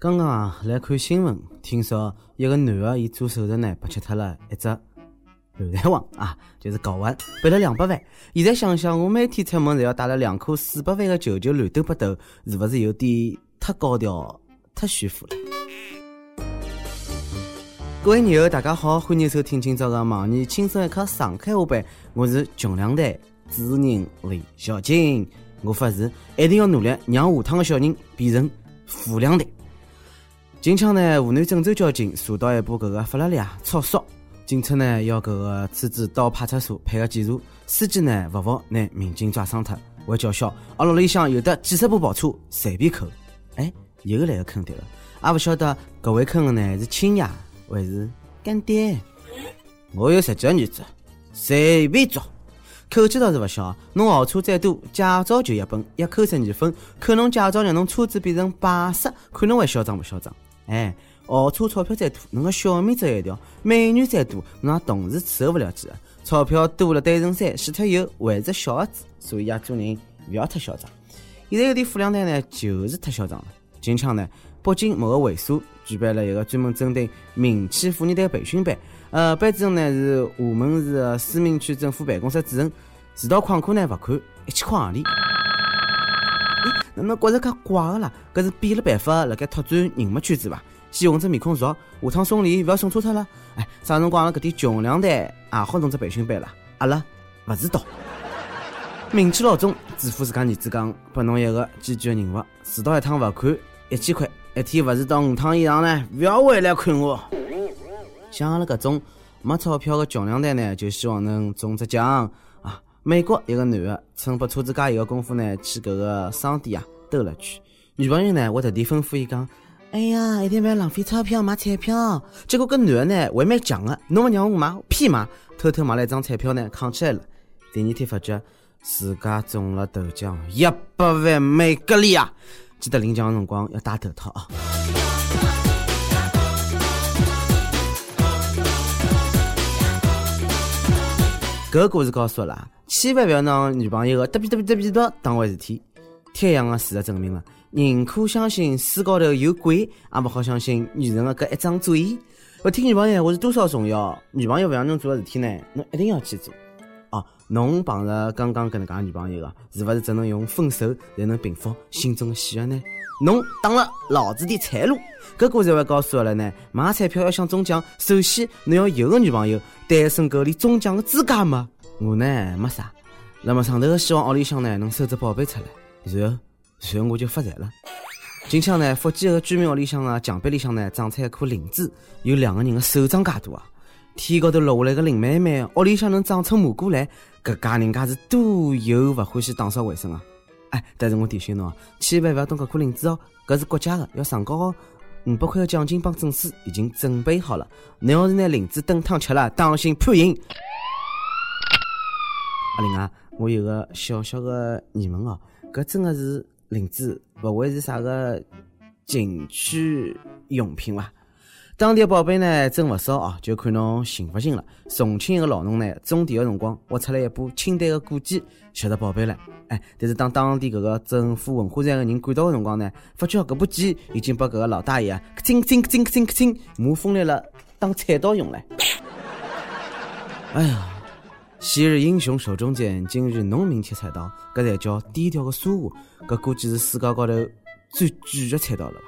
刚刚啊来看新闻，听说一个男的伊做手术呢，被切脱了一只流弹王啊，就是睾丸，赔了两百万。现在想想，我每天出门侪要带了两颗四百万的球球乱斗八斗，是勿是有点太高调、太炫富了？各位友，大家好，欢迎收听今朝的网易轻松一刻上海话版，我是穷两代主持人李小金。我发誓，一定要努力让下趟的小人变成富两代。近腔呢，湖南郑州交警查到一部搿个法拉利啊超速，警察呢要搿个车子到派出所配合检查，司机呢勿服拿民警抓伤脱。还叫嚣，阿拉里向有的几十部跑车，随便扣。哎，又来个坑爹了，也勿晓得搿位坑的呢是亲爷还是干爹。我有十几个儿子，随便抓。口气倒是勿小，侬豪车再多，驾照就一本，一扣十二分，扣侬驾照让侬车子变成摆设，看侬还嚣张勿嚣张？哎，豪车钞票再多，侬个小命只一条；美女再多，侬也同时伺候勿了几个。钞票多了堆成山，死脱以后还是小儿子。所以呀，做人勿要太嚣张。现在有点富两代呢，就是太嚣张了。近腔呢，北京某个会所举办了一个专门针对民企富二代培训班。呃，班主任呢是厦门市思明区政府办公室主任，迟到旷课呢罚款一千块洋钿。咦，哪能觉着介怪个啦？搿是变了办法辣盖拓展人脉圈子伐？先混只面孔熟，下趟送礼勿要送错脱了。哎，啥辰光阿拉搿点穷两代也好弄只培训班了？阿拉勿知道。民企老总嘱咐自家儿子讲，拨侬一个艰巨的任务，迟到一趟罚款一千块，一天勿迟到五趟以上呢，勿要回来看我。像阿拉搿种没钞票的穷两代呢，就希望能中只奖！美国一个男的趁拨车子加油的功夫呢，去搿个商店啊兜了圈，女朋友呢我特地吩咐伊讲：“哎呀，一定勿要浪费钞票买彩票。”结果搿男的呢还蛮犟个，侬勿让我买，偏买，偷偷买了一张彩票呢扛起来了。第二天发觉自家中了头奖一百万美格里啊！记得领奖的辰光要戴头套啊！搿个故事告诉我啦，千万勿要拿女朋友个嘚比嘚比嘚比嘚当回事体。天样个事实证明了，宁可相信书高头有鬼，也勿好相信女人个搿一张嘴。勿听女朋友话是多少重要？女朋友勿让侬做个事体呢，侬一定要去做。哦，侬碰着刚刚搿能介女朋友个，是勿是只能用分手才能平复心中的喜悦呢？侬挡了老子的财路。搿故事会告诉阿拉呢，买彩票要想中奖，首先侬要有个女朋友，单身狗连中奖的资格没。我呢没啥，那么上头希望屋里向呢能收只宝贝出来，然后然后我就发财了。近腔呢，福建个居民屋里向啊，墙壁里向呢长出一颗灵芝，有两个人的手掌介大啊！天高头落下来个林妹妹，屋里向能长出蘑菇来，搿家人家是多有勿欢喜打扫卫生啊！哎，但是我提醒侬啊，千万勿要动搿颗灵芝哦，搿是国家的，要上交哦。五百块的奖金帮证书已经准备好了，侬要是拿灵芝炖汤吃了，当心判刑。阿玲啊，我有个小小的疑问哦，搿真的是灵芝，勿会是啥个情趣用品伐？当地宝贝呢，真勿少啊，就看侬信勿信了。重庆一个老农呢，种地的辰光挖出来一部清代的古剑，晓得宝贝了。哎，但是当当地搿个政府文化站的人赶到的辰光呢，发觉搿把剑已经被搿个老大爷克清克清克清克清克清磨锋利了，当菜刀用了。哎呀，昔日英雄手中剑，今日农民切菜刀，搿才叫低调的奢华。搿估计是世界高头最贵的菜刀了吧？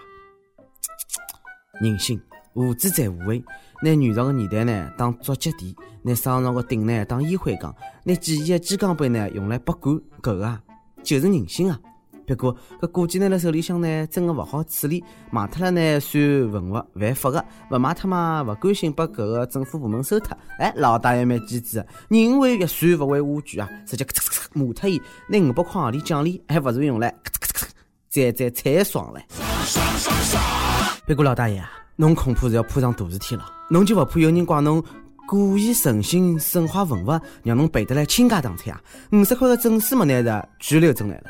人性。无知在无畏，拿元朝个年代呢当捉脚垫，拿商朝个鼎呢当烟灰缸，拿几亿个鸡缸杯呢用来拔罐，搿个啊就是人性啊！不过搿古籍拿辣手里向呢，真个勿好处理，卖脱了呢算文物犯法个，勿卖脱嘛勿甘心拨搿个政府部门收脱。哎，老大爷蛮机智个，人为玉算勿为瓦具啊，直接咔嚓咔嚓抹脱伊，拿五百块行钿奖励还勿如用来咔嚓咔嚓再再才爽嘞！不过老大爷啊！侬恐怕是要碰上大事体了，侬就勿怕有人怪侬故意存心损坏文物，让侬赔得来倾家荡产啊？五十块的证书没拿着，拘留证来了。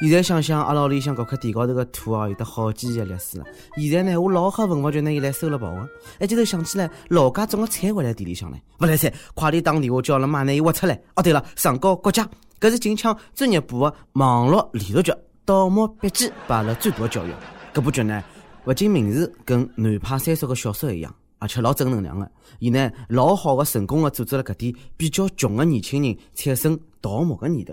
现在想想，阿拉屋里向搿块地高头个土哦，有得好几年历史了。现在呢，我老吓文物局呢伊来收了跑个。一记头想起来，老家种个菜还辣地里向呢，勿来菜，快点打电话叫阿拉妈拿伊挖出来。哦，对了，上交国家，搿是近腔专业部的网络连续剧《盗墓笔记》，把了最多教育。搿部剧呢？勿仅名字跟南派三叔个小说一样，而且老正能量个。伊呢，老好个成功个组织了搿点比较穷个年轻人产生盗墓个念头。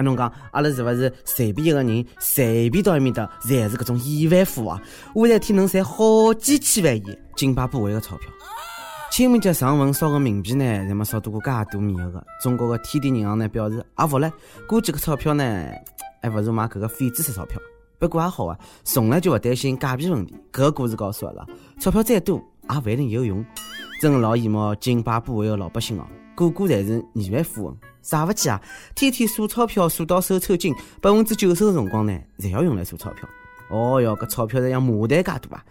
啊，侬讲阿拉是勿是随便一个人随便到埃面搭，侪是搿种亿万富翁？我一天能赚好几千万亿津巴布韦个钞票。清明节上坟烧个冥币呢，侪没烧到过介多面额个。中国个天地银行呢表示也服了，估计个钞票呢还勿如买搿个废纸式钞票。不过也好啊，从来就勿担心假币问题。搿故事告诉阿拉，钞票再多也勿一定有用。真老羡慕津巴布韦个老百姓哦，个个侪是亿万富翁。啥勿起啊？天天数钞票数到手抽筋，百分之九十的辰光呢，侪要用来数钞票。哦哟，搿钞票是像麻袋介大啊！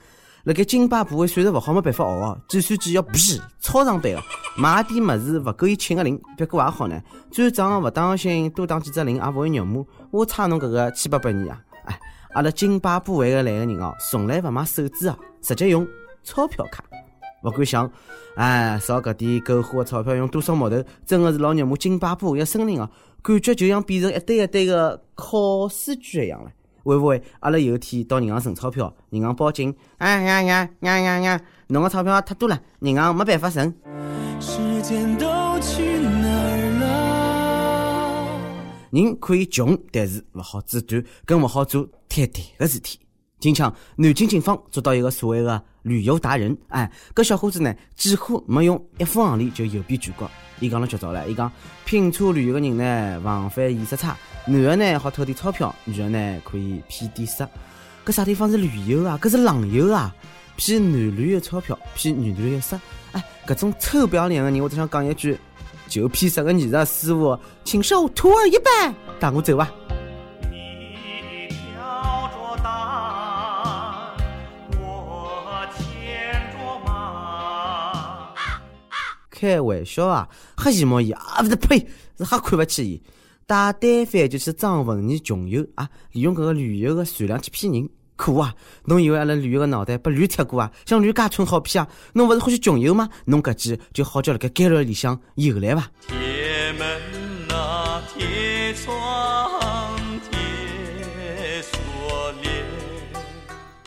辣盖津巴布韦算术勿好，没办法学哦。计算机要噗超长版哦。买点物事勿够伊请个零，别过还好呢。转账勿当心多打几只零，也勿会肉麻。我差侬搿个千八百年啊！哎，阿拉津巴布韦个来个人哦，从来勿买手纸啊，直接用钞票卡。勿敢想，哎，烧搿点狗花个钞票用多少木头，真个是老肉麻。津巴布韦森林哦，感觉就像变成一堆一堆个烤书卷一样了。会勿会阿拉有一天到银行存钞票，银行报警？哎呀呀呀呀呀！侬个钞票太多了，银行没办法存。时间都去哪了人可以穷，但是勿好自断，更勿好做太对个事体。今腔，南京警方捉到一个所谓的旅游达人，哎，搿小伙子呢，几乎没用一分行钿就游遍全国。伊讲了绝招了，伊讲拼车旅游个人呢，防范意识差。男的呢好偷点钞票，女的呢可以骗点色。搿啥地方是旅游啊？搿是浪游啊！骗男旅游钞票，骗女旅游色。哎，搿种臭不要脸的人，我只想讲一句：就骗色个艺术师傅，请受徒儿一拜，带我走吧。开玩笑啊！瞎羡慕伊啊！勿是呸，是瞎看勿起伊。大单反就去装文艺穷游啊！利用搿个旅游个善良去骗人，可恶啊！侬以为阿拉旅游个脑袋被驴踢过啊？像驴家村好骗啊？侬勿是欢喜穷游吗？侬搿记就好叫辣盖监狱里向游来伐？铁门啊，铁窗，铁锁链。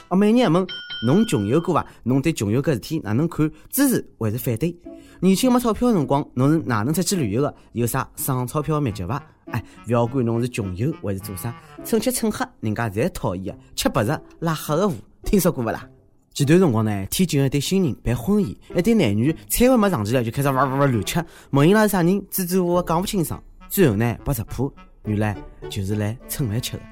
啊，每年问侬穷游过伐？侬对穷游搿事体哪能看？支持还是反对？年轻没钞票的辰光，侬是哪能出去旅游的？有啥省钞票的秘籍伐？哎，勿要管侬是穷游还是做啥，趁吃趁喝，人家侪讨厌的。吃白食拉黑个户，听说过勿啦？前段辰光呢，天津一对新人办婚宴，一对男女菜还没上齐来，就开始哇哇哇乱吃，问伊拉是啥人，支支吾吾讲勿清爽。最后呢，被识破，原来就是来蹭饭吃的。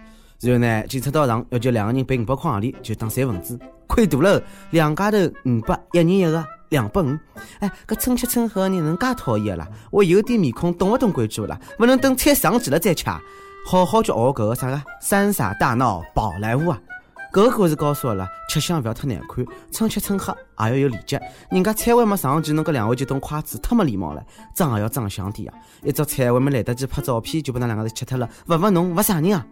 然后呢，警察到场，要求两个人赔五百块行钿，就当三分子，亏大了，两家头五百，一人一个。两百五，哎，搿蹭吃蹭喝的人能介讨厌啦？我有点面孔，懂勿懂规矩啦？勿能等菜上齐了再吃，好好叫学搿个啥个三傻大闹宝莱坞啊！搿个故事告诉阿拉，吃相勿要太难看，蹭吃蹭喝也要有礼节。人家菜还没上齐，侬搿两位就动筷子，太没礼貌了。装也要装香点啊！一只菜还没来得及拍照片，就把㑚两个人吃脱了，勿勿侬勿啥人啊？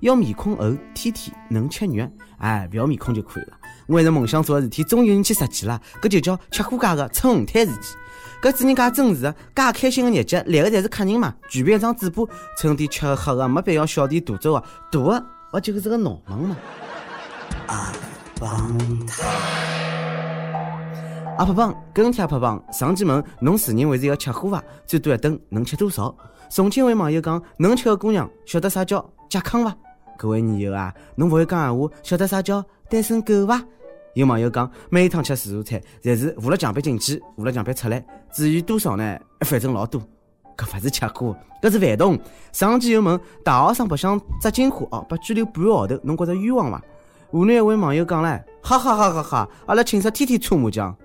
要面孔厚、天天、能吃肉，哎，不要面孔就可以了。我一直梦想做个事体，终于有人去实践了，搿就叫吃货界个蹭红毯事体。搿主人家真是介开心个日节，来个侪是客人嘛，举办一张嘴巴，蹭点吃喝个，没必要小题大做啊，大个我就是个脑门嘛。阿棒阿胖胖，跟帖阿胖胖，上期问侬自认为是要吃货伐？最多一顿能吃多少？重庆位网友讲，能吃个姑娘晓得啥叫健康伐？各位女友啊，侬勿会讲闲话，晓得啥叫单身狗伐？有网友讲，每趟吃自助餐，侪是扶了墙壁进去，扶了墙壁出来。至于多少呢？反正老多。搿勿是吃货，搿是饭桶。上期又问大学生白相扎金花哦，被拘留半个号头，侬觉着冤枉伐？湖南一位网友讲唻，哈哈哈哈哈！阿拉寝室天天搓麻将。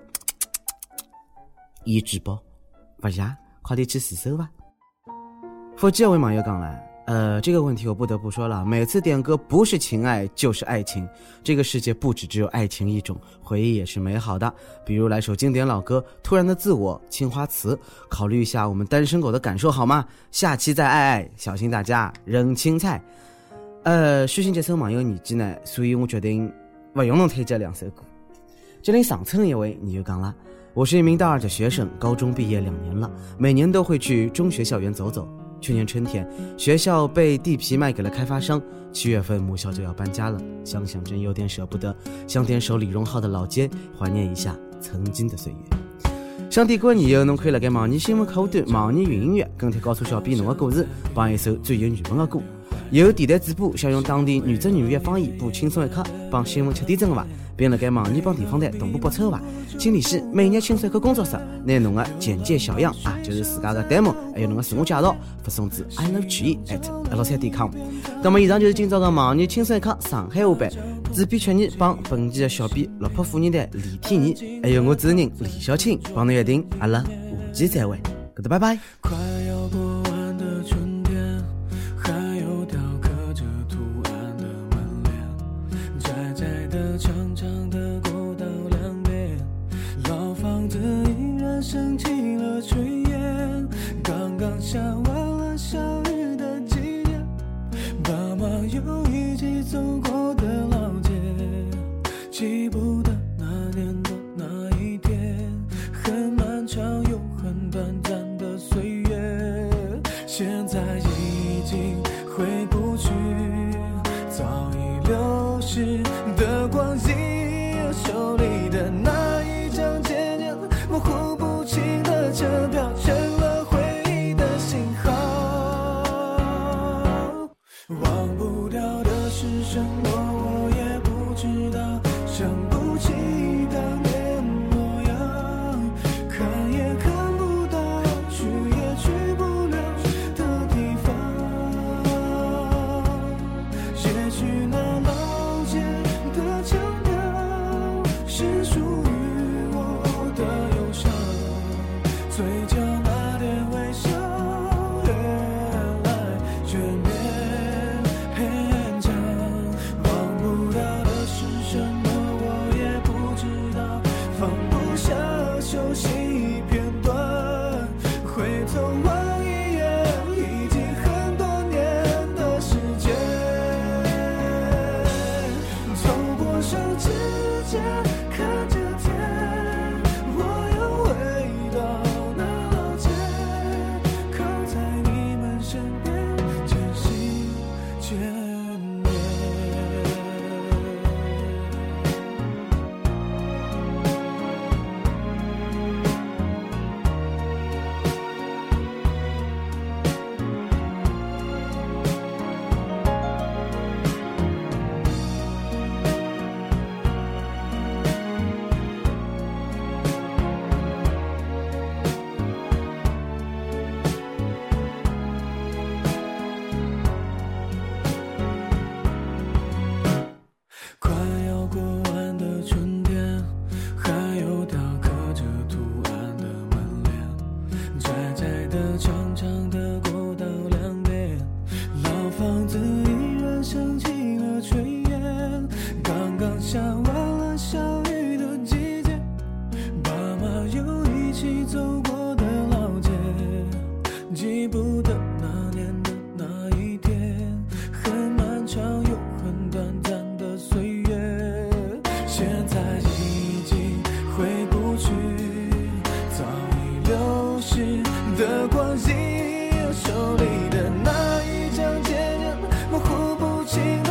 伊举报，勿谢，快点去自首伐？福建一位网友讲唻，呃，这个问题我不得不说了，每次点歌不是情爱就是爱情，这个世界不止只有爱情一种，回忆也是美好的。比如来首经典老歌《突然的自我》《青花瓷》，考虑一下我们单身狗的感受好吗？下期再爱爱，小心大家扔青菜。呃，虚心接受网友意见呢，所以我决定不用侬推荐两首歌。这里上村一位你就讲了，我是一名大二的学生，高中毕业两年了，每年都会去中学校园走走。去年春天，学校被地皮卖给了开发商。七月份，母校就要搬家了，想想真有点舍不得，想点首李荣浩的老街，怀念一下曾经的岁月。想点歌以后，侬可以辣盖网易新闻客户端、网易云音乐跟帖告诉小编侬的故事，帮一首最有缘分的歌。有电台主播想用当地原汁原味的方言播轻松一刻，帮新闻吃点真话，并辣盖网易帮地方台同步播出的话，请联系每日轻松一刻工作室，拿侬的简介小样啊，就是自家的 demo，还有侬的自我介绍，发送至 i love g at l 三点 com。那么以上就是今朝的网易轻松一刻上海话版，主编曲艺帮本期的小编落魄富二代李天怡，还有我主持人李小青，帮侬约定，阿拉下期再会，搿搭拜拜。炊烟。刚刚下完了小雨的季节，爸妈又一起走过的老街，记不得那年的那一天，很漫长又很短暂的岁月，现在已经回不去，早已流逝的光阴，手里的那一张渐渐模糊不清